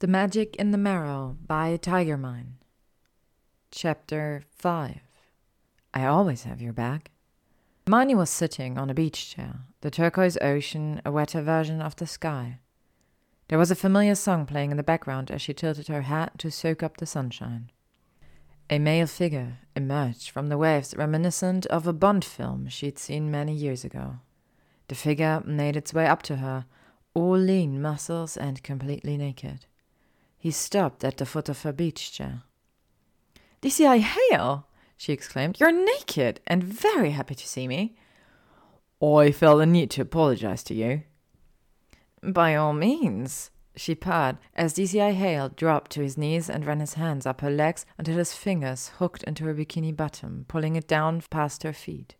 The Magic in the Marrow by tygermine. Chapter 5 I Always Have Your Back. Hermione was sitting on a beach chair, the turquoise ocean a wetter version of the sky. There was a familiar song playing in the background as she tilted her hat to soak up the sunshine. A male figure emerged from the waves reminiscent of a Bond film she'd seen many years ago. The figure made its way up to her, all lean muscles and completely naked. He stopped at the foot of her beach chair. DCI Hale! she exclaimed. You're naked and very happy to see me. I felt the need to apologize to you. By all means, she purred as DCI Hale dropped to his knees and ran his hands up her legs until his fingers hooked into her bikini bottom, pulling it down past her feet.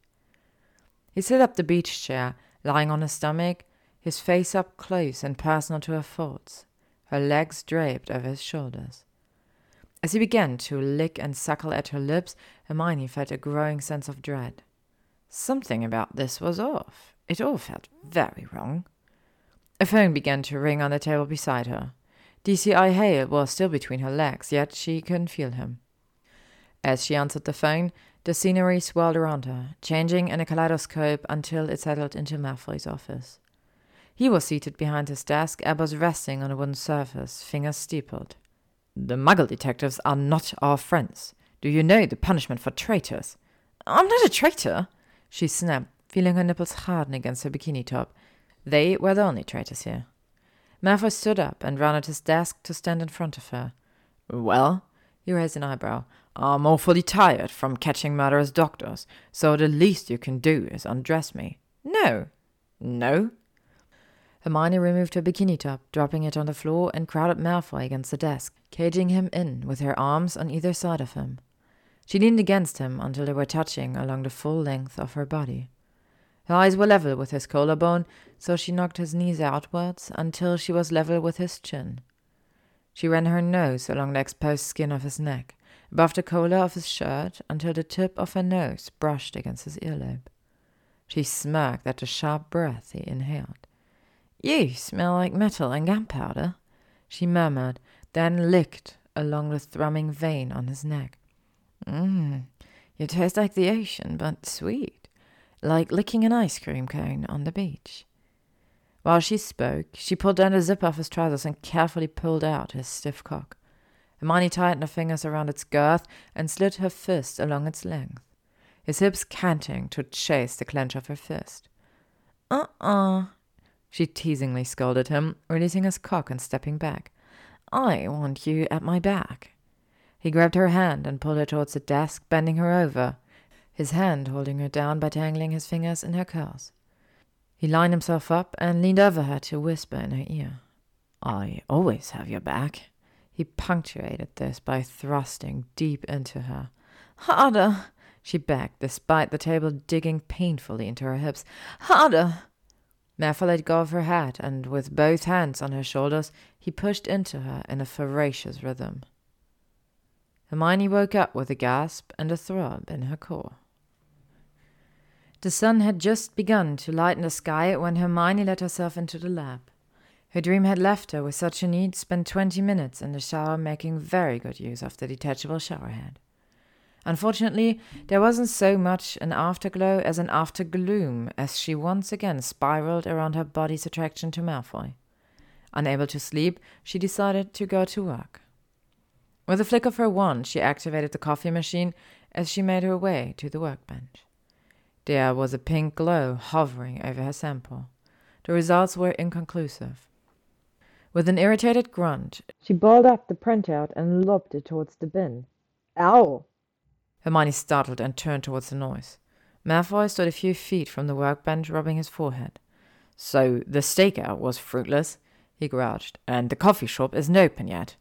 He set up the beach chair, lying on his stomach, his face up close and personal to her thoughts, her legs draped over his shoulders. As he began to lick and suckle at her lips, Hermione felt a growing sense of dread. Something about this was off. It all felt very wrong. A phone began to ring on the table beside her. DCI Hale was still between her legs, yet she couldn't feel him. As she answered the phone, the scenery swirled around her, changing in a kaleidoscope until it settled into Malfoy's office. He was seated behind his desk, elbows resting on a wooden surface, fingers steepled. The Muggle detectives are not our friends. Do you know the punishment for traitors? I'm not a traitor, she snapped, feeling her nipples harden against her bikini top. They were the only traitors here. Malfoy stood up and rounded his desk to stand in front of her. Well, he raised an eyebrow. I'm awfully tired from catching murderous doctors, so the least you can do is undress me. No. No? Hermione removed her bikini top, dropping it on the floor, and crowded Malfoy against the desk, caging him in with her arms on either side of him. She leaned against him until they were touching along the full length of her body. Her eyes were level with his collarbone, so she knocked his knees outwards until she was level with his chin. She ran her nose along the exposed skin of his neck, above the collar of his shirt, until the tip of her nose brushed against his earlobe. She smirked at the sharp breath he inhaled. You smell like metal and gunpowder, she murmured, then licked along the thrumming vein on his neck. Mmm, you taste like the ocean, but sweet, like licking an ice cream cone on the beach. While she spoke, she pulled down the zip of his trousers and carefully pulled out his stiff cock. Hermione tightened her fingers around its girth and slid her fist along its length, his hips canting to chase the clench of her fist. Uh-uh, she teasingly scolded him, releasing his cock and stepping back. I want you at my back. He grabbed her hand and pulled her towards the desk, bending her over, his hand holding her down by tangling his fingers in her curls. He lined himself up and leaned over her to whisper in her ear. I always have your back. He punctuated this by thrusting deep into her. Harder, she begged, despite the table digging painfully into her hips. Harder! Go of her hat, and with both hands on her shoulders, he pushed into her in a ferocious rhythm. Hermione woke up with a gasp and a throb in her core. The sun had just begun to lighten the sky when Hermione let herself into the lab. Her dream had left her with such a need, spent twenty minutes in the shower making very good use of the detachable shower head. Unfortunately, there wasn't so much an afterglow as an aftergloom as she once again spiraled around her body's attraction to Malfoy. Unable to sleep, she decided to go to work. With a flick of her wand, she activated the coffee machine as she made her way to the workbench. There was a pink glow hovering over her sample. The results were inconclusive. With an irritated grunt, she balled up the printout and lobbed it towards the bin. Ow! Hermione startled and turned towards the noise. Malfoy stood a few feet from the workbench, rubbing his forehead. So the stakeout was fruitless, he grouched, and the coffee shop isn't open yet.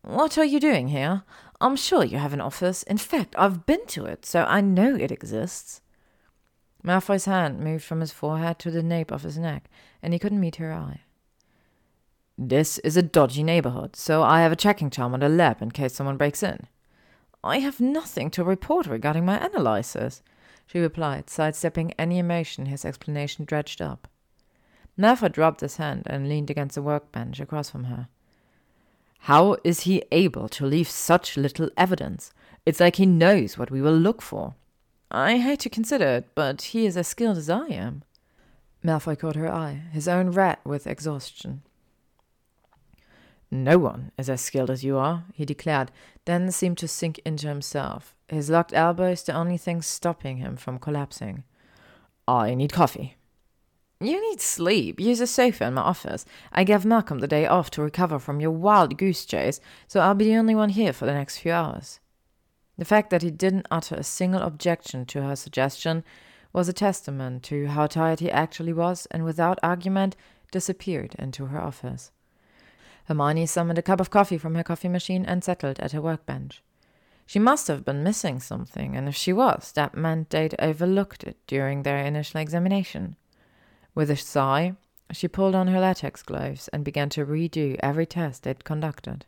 What are you doing here? I'm sure you have an office. In fact, I've been to it, so I know it exists. Malfoy's hand moved from his forehead to the nape of his neck, and he couldn't meet her eye. This is a dodgy neighborhood, so I have a checking charm on the lab in case someone breaks in. I have nothing to report regarding my analysis, she replied, sidestepping any emotion his explanation dredged up. Malfoy dropped his hand and leaned against the workbench across from her. How is he able to leave such little evidence? It's like he knows what we will look for. I hate to consider it, but he is as skilled as I am. Malfoy caught her eye, his own red with exhaustion. No one is as skilled as you are, he declared, then seemed to sink into himself, his locked elbow is the only thing stopping him from collapsing. I need coffee. You need sleep. Use a sofa in my office. I gave Malcolm the day off to recover from your wild goose chase, so I'll be the only one here for the next few hours. The fact that he didn't utter a single objection to her suggestion was a testament to how tired he actually was, and without argument disappeared into her office. Hermione summoned a cup of coffee from her coffee machine and settled at her workbench. She must have been missing something, and if she was, that meant they'd overlooked it during their initial examination. With a sigh, she pulled on her latex gloves and began to redo every test they'd conducted.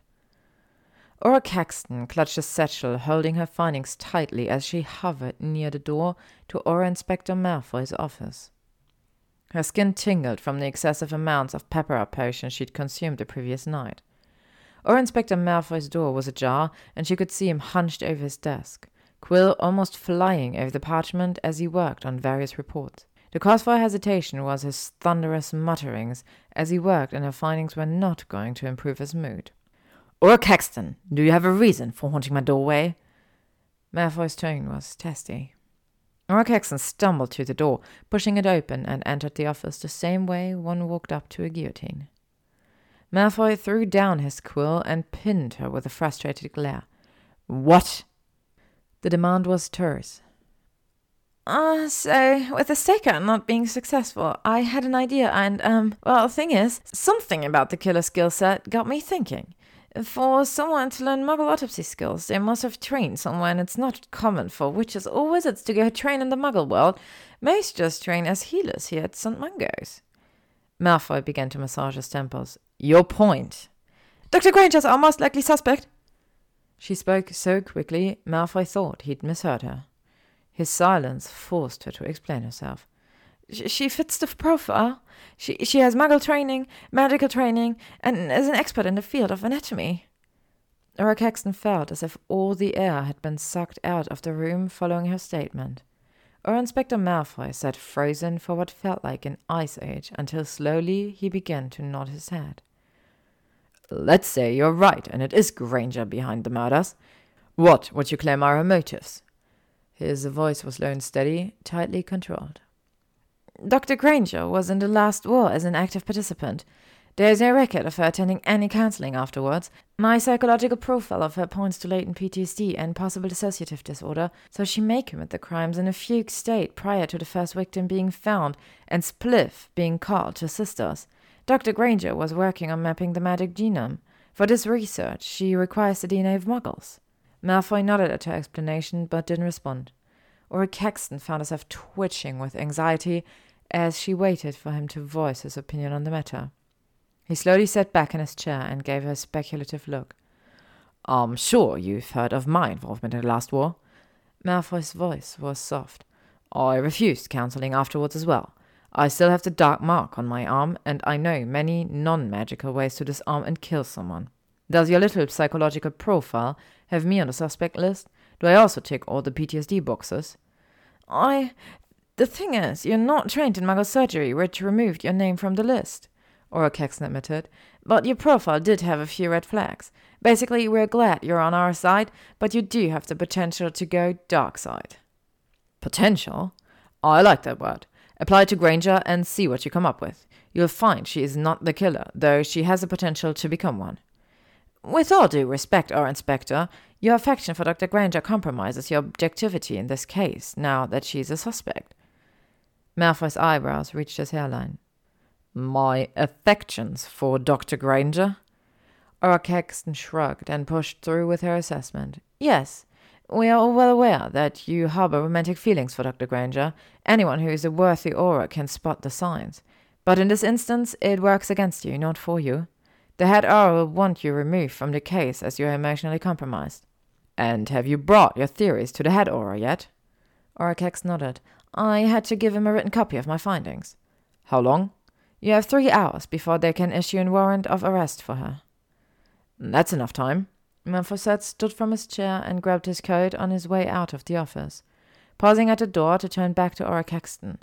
Auror Caxton clutched a satchel, holding her findings tightly as she hovered near the door to Auror Inspector Malfoy's office. Her skin tingled from the excessive amounts of pepper potion she'd consumed the previous night. Auror Inspector Malfoy's door was ajar, and she could see him hunched over his desk, Quill almost flying over the parchment as he worked on various reports. The cause for her hesitation was his thunderous mutterings as he worked, and her findings were not going to improve his mood. Auror Caxton, do you have a reason for haunting my doorway? Malfoy's tone was testy. Auror Caxton stumbled to the door, pushing it open, and entered the office the same way one walked up to a guillotine. Malfoy threw down his quill and pinned her with a frustrated glare. What? The demand was terse, uh, so with the Staker not being successful, I had an idea, and, um, well, the thing is, something about the killer skill set got me thinking. For someone to learn muggle autopsy skills, they must have trained and it's not common for witches or wizards to go train in the muggle world. Most just train as healers here at St. Mungo's. Malfoy began to massage his temples. Your point. Dr. Granger's our most likely suspect. She spoke so quickly, Malfoy thought he'd misheard her. His silence forced her to explain herself. She fits the profile. She, she has muggle training, magical training, and is an expert in the field of anatomy. Auror Caxton felt as if all the air had been sucked out of the room following her statement. Auror Inspector Malfoy sat frozen for what felt like an ice age until slowly he began to nod his head. Let's say you're right, and it is Granger behind the murders. What would you claim are her motives? His voice was low and steady, tightly controlled. Dr. Granger was in the last war as an active participant. There is no record of her attending any counseling afterwards. My psychological profile of her points to latent PTSD and possible dissociative disorder, so she may commit the crimes in a fugue state prior to the first victim being found and Spliff being called to assist us. Dr. Granger was working on mapping the magic genome. For this research, she requires the DNA of muggles. Malfoy nodded at her explanation, but didn't respond. Auror Caxton found herself twitching with anxiety as she waited for him to voice his opinion on the matter. He slowly sat back in his chair and gave her a speculative look. I'm sure you've heard of my involvement in the last war. Malfoy's voice was soft. I refused counseling afterwards as well. I still have the dark mark on my arm, and I know many non magical ways to disarm and kill someone. Does your little psychological profile have me on the suspect list? Do I also tick all the PTSD boxes? I. The thing is, you're not trained in muggle surgery, which removed your name from the list, Caxton admitted. But your profile did have a few red flags. Basically, we're glad you're on our side, but you do have the potential to go dark side. Potential? I like that word. Apply to Granger and see what you come up with. You'll find she is not the killer, though she has the potential to become one. With all due respect, Auror Inspector, your affection for Dr. Granger compromises your objectivity in this case, now that she is a suspect. Malfoy's eyebrows reached his hairline. My affections for Dr. Granger? Auror Caxton shrugged and pushed through with her assessment. Yes, we are all well aware that you harbor romantic feelings for Dr. Granger. Anyone who is a worthy Auror can spot the signs. But in this instance, it works against you, not for you. The head Auror will want you removed from the case as you are emotionally compromised. And have you brought your theories to the head Auror yet? Caxton nodded. I had to give him a written copy of my findings. How long? You have three hours before they can issue a warrant of arrest for her. That's enough time. Malfoy stood from his chair and grabbed his coat on his way out of the office, pausing at the door to turn back to Auror Caxton.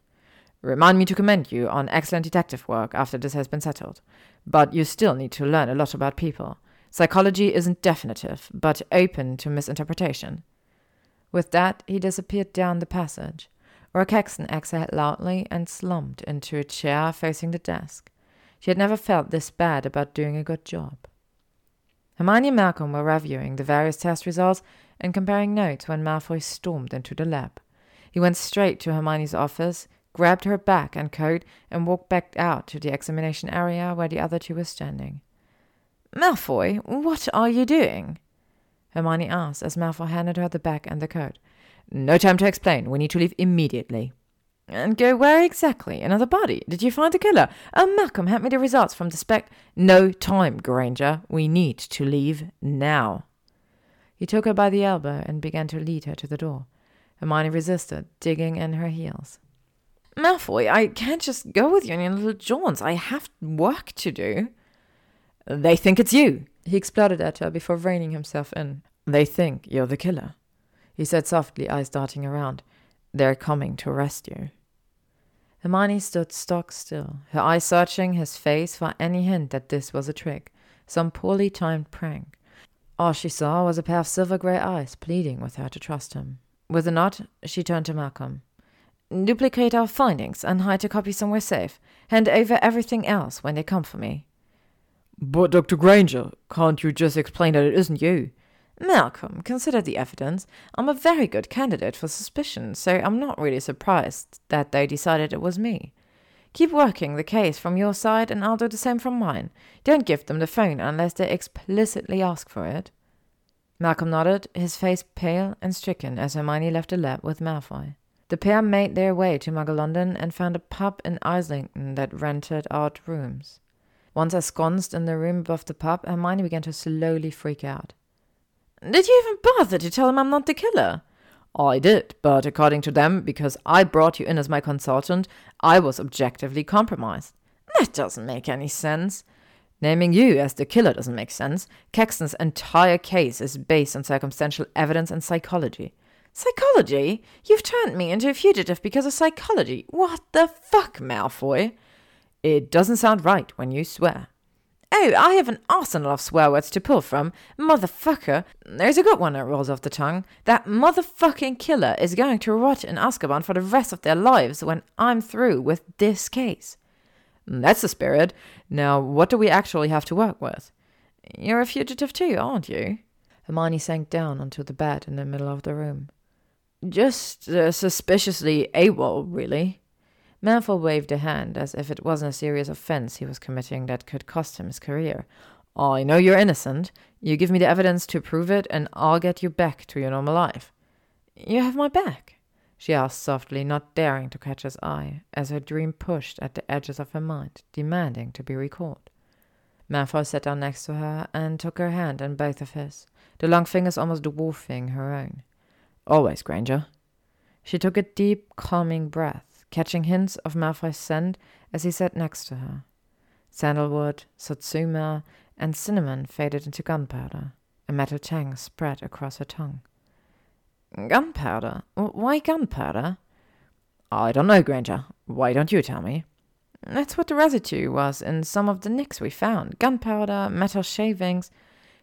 Remind me to commend you on excellent detective work after this has been settled. But you still need to learn a lot about people. Psychology isn't definitive, but open to misinterpretation. With that, he disappeared down the passage. Caxton exhaled loudly and slumped into a chair facing the desk. She had never felt this bad about doing a good job. Hermione and Malcolm were reviewing the various test results and comparing notes when Malfoy stormed into the lab. He went straight to Hermione's office, grabbed her bag and coat, and walked back out to the examination area where the other two were standing. Malfoy, what are you doing? Hermione asked as Malfoy handed her the bag and the coat. No time to explain. We need to leave immediately. And go where exactly? Another body? Did you find the killer? Oh, Malcolm, hand me the results from the spec. No time, Granger. We need to leave now. He took her by the elbow and began to lead her to the door. Hermione resisted, digging in her heels. Malfoy, I can't just go with you on your little jaunts. I have work to do. They think it's you, he exploded at her before reining himself in. They think you're the killer, he said softly, eyes darting around. They're coming to arrest you. Hermione stood stock still, her eyes searching his face for any hint that this was a trick, some poorly timed prank. All she saw was a pair of silver grey eyes pleading with her to trust him. With a nod, she turned to Malcolm. Duplicate our findings and hide a copy somewhere safe. Hand over everything else when they come for me. But, Dr. Granger, can't you just explain that it isn't you? Malcolm, consider the evidence. I'm a very good candidate for suspicion, so I'm not really surprised that they decided it was me. Keep working the case from your side, and I'll do the same from mine. Don't give them the phone unless they explicitly ask for it. Malcolm nodded, his face pale and stricken as Hermione left the lab with Malfoy. The pair made their way to Muggle London and found a pub in Islington that rented out rooms. Once ensconced in the room above the pub, Hermione began to slowly freak out. Did you even bother to tell them I'm not the killer? I did, but according to them, because I brought you in as my consultant, I was objectively compromised. That doesn't make any sense. Naming you as the killer doesn't make sense. Caxton's entire case is based on circumstantial evidence and psychology. Psychology? You've turned me into a fugitive because of psychology. What the fuck, Malfoy? It doesn't sound right when you swear. Oh, I have an arsenal of swear words to pull from. Motherfucker. There's a good one that rolls off the tongue. That motherfucking killer is going to rot in Azkaban for the rest of their lives when I'm through with this case. That's the spirit. Now, what do we actually have to work with? You're a fugitive too, aren't you? Hermione sank down onto the bed in the middle of the room. Just uh, suspiciously AWOL, really. Malfoy waved a hand as if it wasn't a serious offense he was committing that could cost him his career. I know you're innocent. You give me the evidence to prove it, and I'll get you back to your normal life. You have my back? she asked softly, not daring to catch his eye, as her dream pushed at the edges of her mind, demanding to be recalled. Malfoy sat down next to her and took her hand in both of his, the long fingers almost dwarfing her own. Always, Granger. She took a deep, calming breath catching hints of Malfoy's scent as he sat next to her. Sandalwood, satsuma, and cinnamon faded into gunpowder. A metal tang spread across her tongue. Gunpowder? Why gunpowder? I don't know, Granger. Why don't you tell me? That's what the residue was in some of the nicks we found. Gunpowder, metal shavings.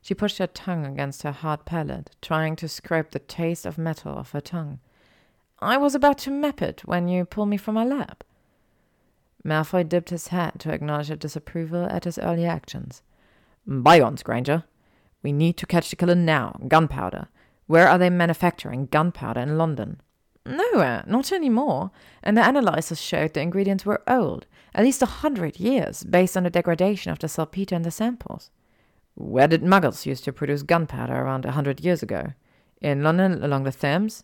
She pushed her tongue against her hard palate, trying to scrape the taste of metal off her tongue. I was about to map it when you pulled me from my lap. Malfoy dipped his head to acknowledge her disapproval at his early actions. Bygones, Granger. We need to catch the killer now. Gunpowder. Where are they manufacturing gunpowder in London? Nowhere, not anymore. And the analysis showed the ingredients were old, at least a hundred years, based on the degradation of the saltpeter in the samples. Where did muggles used to produce gunpowder around a hundred years ago? In London along the Thames?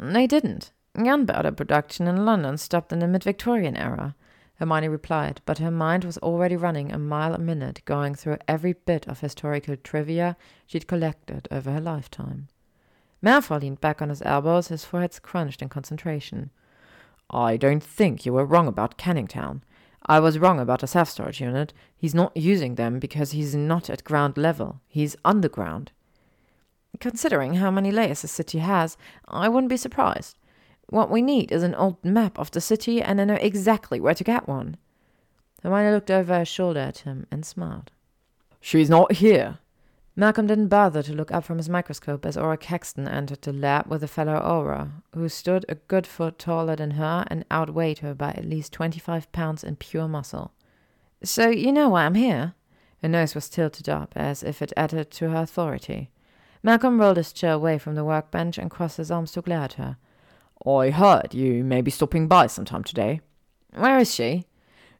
They didn't. Gunpowder production in London stopped in the mid Victorian era, Hermione replied, but her mind was already running a mile a minute, going through every bit of historical trivia she'd collected over her lifetime. Malfoy leaned back on his elbows, his forehead scrunched in concentration. I don't think you were wrong about Canning Town. I was wrong about the self-storage unit. He's not using them because he's not at ground level. He's underground. Considering how many layers the city has, I wouldn't be surprised. What we need is an old map of the city and I know exactly where to get one. Hermione looked over her shoulder at him and smiled. She's not here. Malcolm didn't bother to look up from his microscope as Auror Caxton entered the lab with a fellow Auror, who stood a good foot taller than her and outweighed her by at least twenty-five pounds in pure muscle. So you know why I'm here? Her nose was tilted up, as if it added to her authority. Malcolm rolled his chair away from the workbench and crossed his arms to glare at her. I heard you may be stopping by sometime today. Where is she?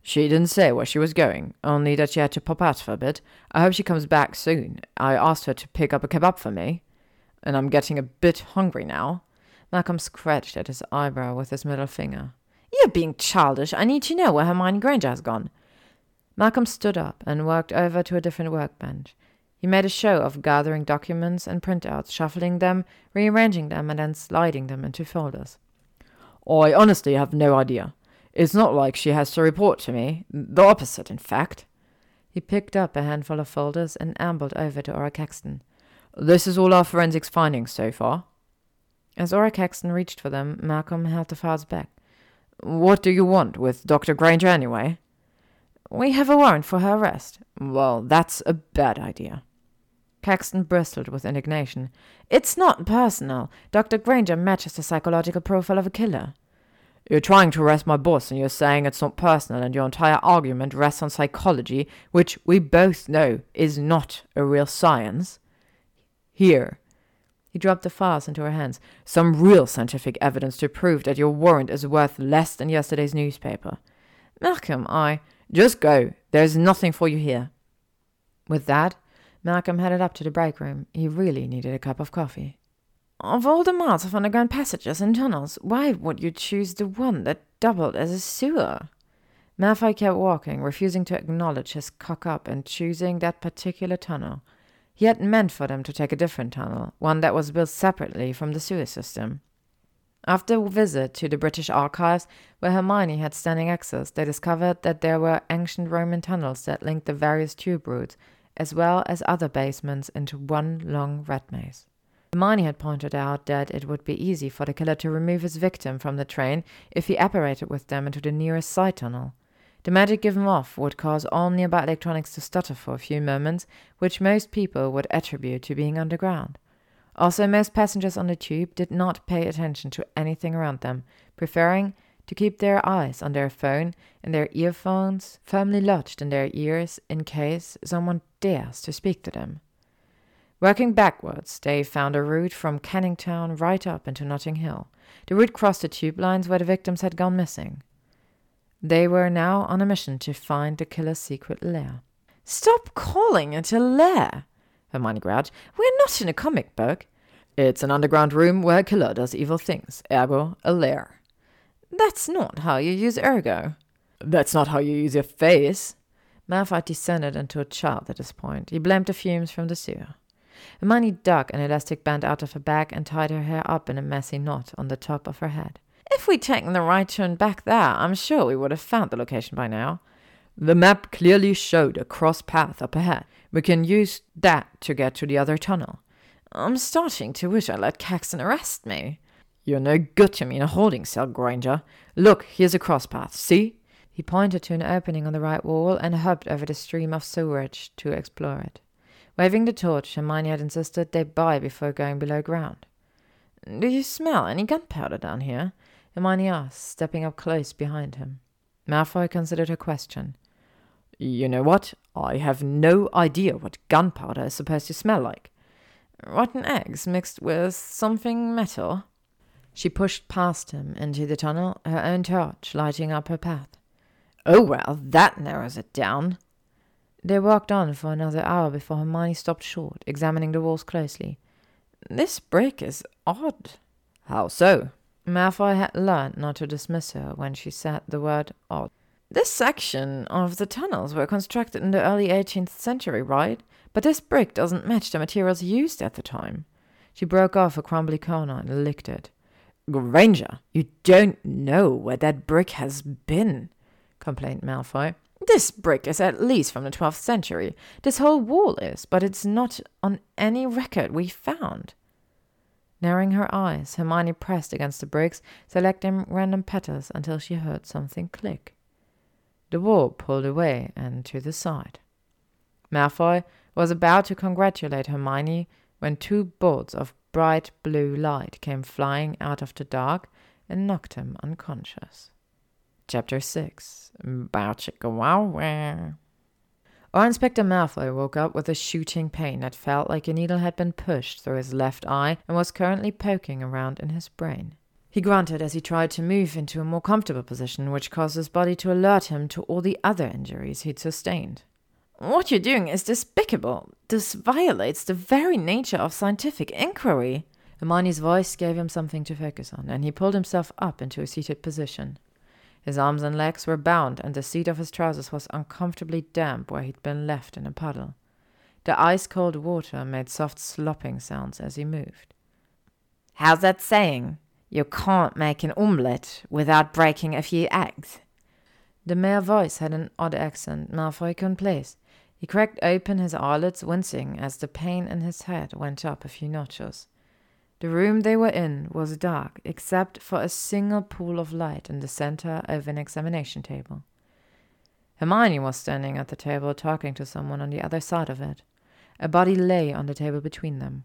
She didn't say where she was going, only that she had to pop out for a bit. I hope she comes back soon. I asked her to pick up a kebab for me. And I'm getting a bit hungry now. Malcolm scratched at his eyebrow with his middle finger. You're being childish. I need to know where Hermione Granger has gone. Malcolm stood up and walked over to a different workbench. He made a show of gathering documents and printouts, shuffling them, rearranging them, and then sliding them into folders. I honestly have no idea. It's not like she has to report to me. The opposite, in fact. He picked up a handful of folders and ambled over to Auror Caxton. This is all our forensics findings so far. As Auror Caxton reached for them, Malcolm held the files back. What do you want with Dr. Granger anyway? We have a warrant for her arrest. Well, that's a bad idea. Caxton bristled with indignation. It's not personal. Dr. Granger matches the psychological profile of a killer. You're trying to arrest my boss and you're saying it's not personal and your entire argument rests on psychology, which we both know is not a real science. Here. He dropped the files into her hands. Some real scientific evidence to prove that your warrant is worth less than yesterday's newspaper. Malcolm, I. Just go. There's nothing for you here. With that, Malcolm headed up to the break room. He really needed a cup of coffee. Of all the miles of underground passages and tunnels, why would you choose the one that doubled as a sewer? Malfoy kept walking, refusing to acknowledge his cock up and choosing that particular tunnel. He had meant for them to take a different tunnel, one that was built separately from the sewer system. After a visit to the British Archives, where Hermione had standing access, they discovered that there were ancient Roman tunnels that linked the various tube routes, as well as other basements, into one long rat maze. Hermione had pointed out that it would be easy for the killer to remove his victim from the train if he apparated with them into the nearest side tunnel. The magic given off would cause all nearby electronics to stutter for a few moments, which most people would attribute to being underground. Also, most passengers on the tube did not pay attention to anything around them, preferring to keep their eyes on their phone and their earphones firmly lodged in their ears in case someone dares to speak to them. Working backwards, they found a route from Canning Town right up into Notting Hill. The route crossed the tube lines where the victims had gone missing. They were now on a mission to find the killer's secret lair. Stop calling it a lair, Hermione growled. We're not in a comic book. It's an underground room where a killer does evil things, ergo a lair. That's not how you use ergo. That's not how you use your face. Malfoy descended into a child at this point. He blamed the fumes from the sewer. Hermione dug an elastic band out of her bag and tied her hair up in a messy knot on the top of her head. If we'd taken the right turn back there, I'm sure we would have found the location by now. The map clearly showed a cross path up ahead. We can use that to get to the other tunnel. I'm starting to wish I let Caxton arrest me. You're no good to me in a holding cell, Granger. Look, here's a cross path. See? He pointed to an opening on the right wall and hopped over the stream of sewerage to explore it. Waving the torch, Hermione had insisted they buy before going below ground. Do you smell any gunpowder down here? Hermione asked, stepping up close behind him. Malfoy considered her question. You know what? I have no idea what gunpowder is supposed to smell like. Rotten eggs mixed with something metal? She pushed past him into the tunnel, her own torch lighting up her path. Oh, well, that narrows it down, they walked on for another hour before Hermione stopped short, examining the walls closely. This brick is odd. How so? Malfoy had learned not to dismiss her when she said the word odd. This section of the tunnels were constructed in the early 18th century, right? But this brick doesn't match the materials used at the time. She broke off a crumbly corner and licked it. Granger, you don't know where that brick has been. complained Malfoy. This brick is at least from the 12th century. This whole wall is, but it's not on any record we found. Narrowing her eyes, Hermione pressed against the bricks, selecting random petals until she heard something click. The wall pulled away and to the side. Malfoy was about to congratulate Hermione when two bolts of bright blue light came flying out of the dark and knocked him unconscious. Chapter 6 Bow Chicka Wow Wow. Auror Inspector Malfoy woke up with a shooting pain that felt like a needle had been pushed through his left eye and was currently poking around in his brain. He grunted as he tried to move into a more comfortable position, which caused his body to alert him to all the other injuries he'd sustained. What you're doing is despicable. This violates the very nature of scientific inquiry. Hermione's voice gave him something to focus on, and he pulled himself up into a seated position. His arms and legs were bound, and the seat of his trousers was uncomfortably damp where he'd been left in a puddle. The ice cold water made soft slopping sounds as he moved. How's that saying? You can't make an omelette without breaking a few eggs. The male voice had an odd accent Malfoy couldn't place. He cracked open his eyelids, wincing as the pain in his head went up a few notches. The room they were in was dark, except for a single pool of light in the center of an examination table. Hermione was standing at the table talking to someone on the other side of it. A body lay on the table between them.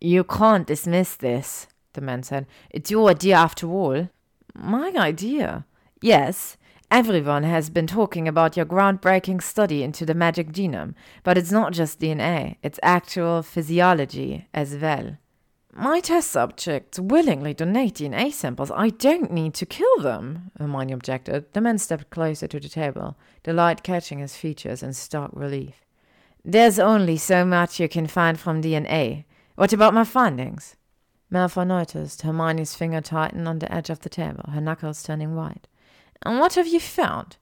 You can't dismiss this, the man said. It's your idea after all. My idea? Yes. Everyone has been talking about your groundbreaking study into the magic genome, but it's not just DNA, it's actual physiology as well. My test subjects willingly donate DNA samples. I don't need to kill them, Hermione objected. The man stepped closer to the table, the light catching his features in stark relief. There's only so much you can find from DNA. What about my findings? Malfoy noticed Hermione's finger tighten on the edge of the table, her knuckles turning white. And what have you found?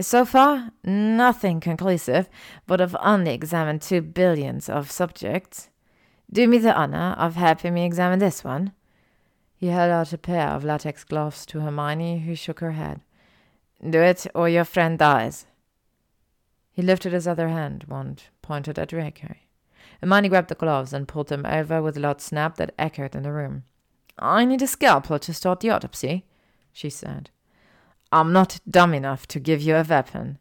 So far, nothing conclusive, but I've only examined two billions of subjects. Do me the honor of helping me examine this one. He held out a pair of latex gloves to Hermione, who shook her head. Do it, or your friend dies. He lifted his other hand, wand pointed at Draco. Hermione grabbed the gloves and pulled them over with a loud snap that echoed in the room. I need a scalpel to start the autopsy, she said. I'm not dumb enough to give you a weapon.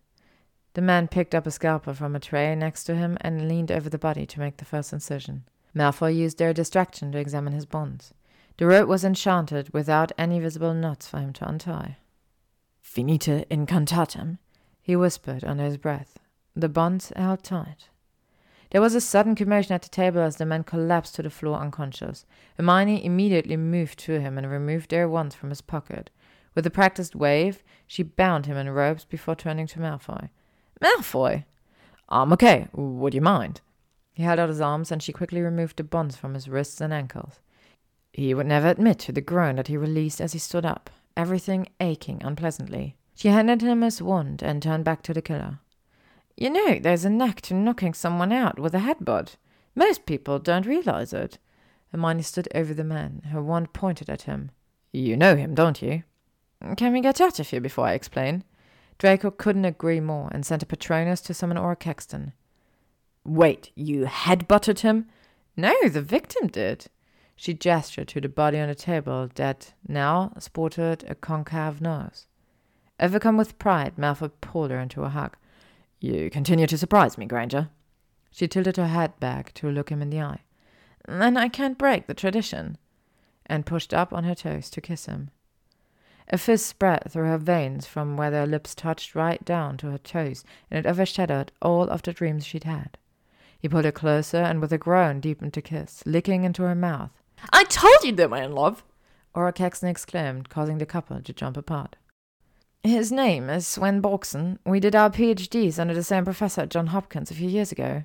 The man picked up a scalpel from a tray next to him and leaned over the body to make the first incision. Malfoy used their distraction to examine his bonds. The rope was enchanted without any visible knots for him to untie. Finite incantatem, he whispered under his breath. The bonds held tight. There was a sudden commotion at the table as the man collapsed to the floor unconscious. Hermione immediately moved to him and removed their wands from his pocket. With a practiced wave, she bound him in ropes before turning to Malfoy. Malfoy! I'm okay. Would you mind? He held out his arms, and she quickly removed the bonds from his wrists and ankles. He would never admit to the groan that he released as he stood up, everything aching unpleasantly. She handed him his wand and turned back to the killer. You know, there's a knack to knocking someone out with a headbutt. Most people don't realize it. Hermione stood over the man, her wand pointed at him. You know him, don't you? Can we get out of here before I explain? Draco couldn't agree more and sent a Patronus to summon Auror Caxton. Wait, you headbutted him? No, the victim did. She gestured to the body on the table that now sported a concave nose. Overcome with pride, Malfoy pulled her into a hug. You continue to surprise me, Granger. She tilted her head back to look him in the eye. Then I can't break the tradition. And pushed up on her toes to kiss him. A fist spread through her veins from where their lips touched right down to her toes, and it overshadowed all of the dreams she'd had. He pulled her closer and with a groan deepened the kiss, licking into her mouth. I told you they were in love! Auror Caxton exclaimed, causing the couple to jump apart. His name is Sven Borgsen. We did our PhDs under the same professor at Johns Hopkins a few years ago.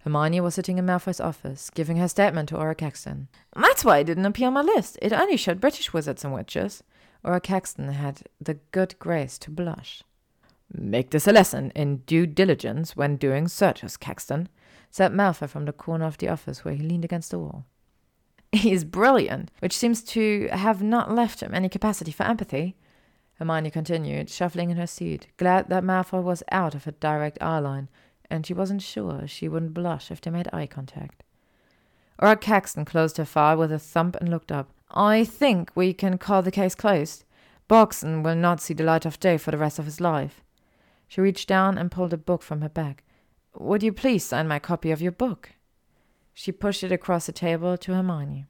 Hermione was sitting in Malfoy's office, giving her statement to Auror Caxton. That's why it didn't appear on my list. It only showed British wizards and witches. Auror Caxton had the good grace to blush. Make this a lesson in due diligence when doing searches, Caxton said Malfoy from the corner of the office where he leaned against the wall. He's brilliant, which seems to have not left him any capacity for empathy. Hermione continued, shuffling in her seat, glad that Malfoy was out of her direct eye line, and she wasn't sure she wouldn't blush if they made eye contact. Auror Caxton closed her file with a thump and looked up. I think we can call the case closed. Borgsen will not see the light of day for the rest of his life. She reached down and pulled a book from her bag. Would you please sign my copy of your book? She pushed it across the table to Hermione.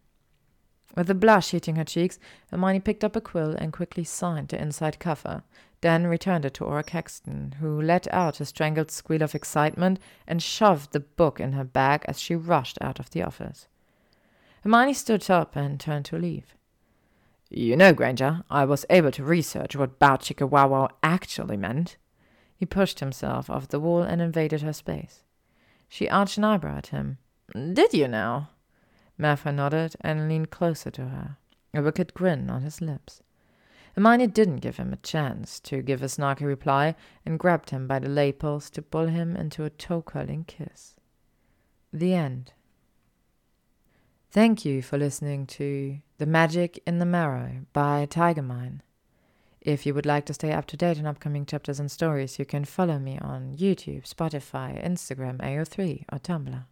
With a blush heating her cheeks, Hermione picked up a quill and quickly signed the inside cover, then returned it to Auror Caxton, who let out a strangled squeal of excitement and shoved the book in her bag as she rushed out of the office. Hermione stood up and turned to leave. You know, Granger, I was able to research what Bow Chicka Wow Wow actually meant. He pushed himself off the wall and invaded her space. She arched an eyebrow at him. Did you now? Malfoy nodded and leaned closer to her, a wicked grin on his lips. Hermione didn't give him a chance to give a snarky reply and grabbed him by the lapels to pull him into a toe-curling kiss. The end. Thank you for listening to The Magic in the Marrow by tygermine. If you would like to stay up to date on upcoming chapters and stories, you can follow me on YouTube, Spotify, Instagram, AO3, or Tumblr.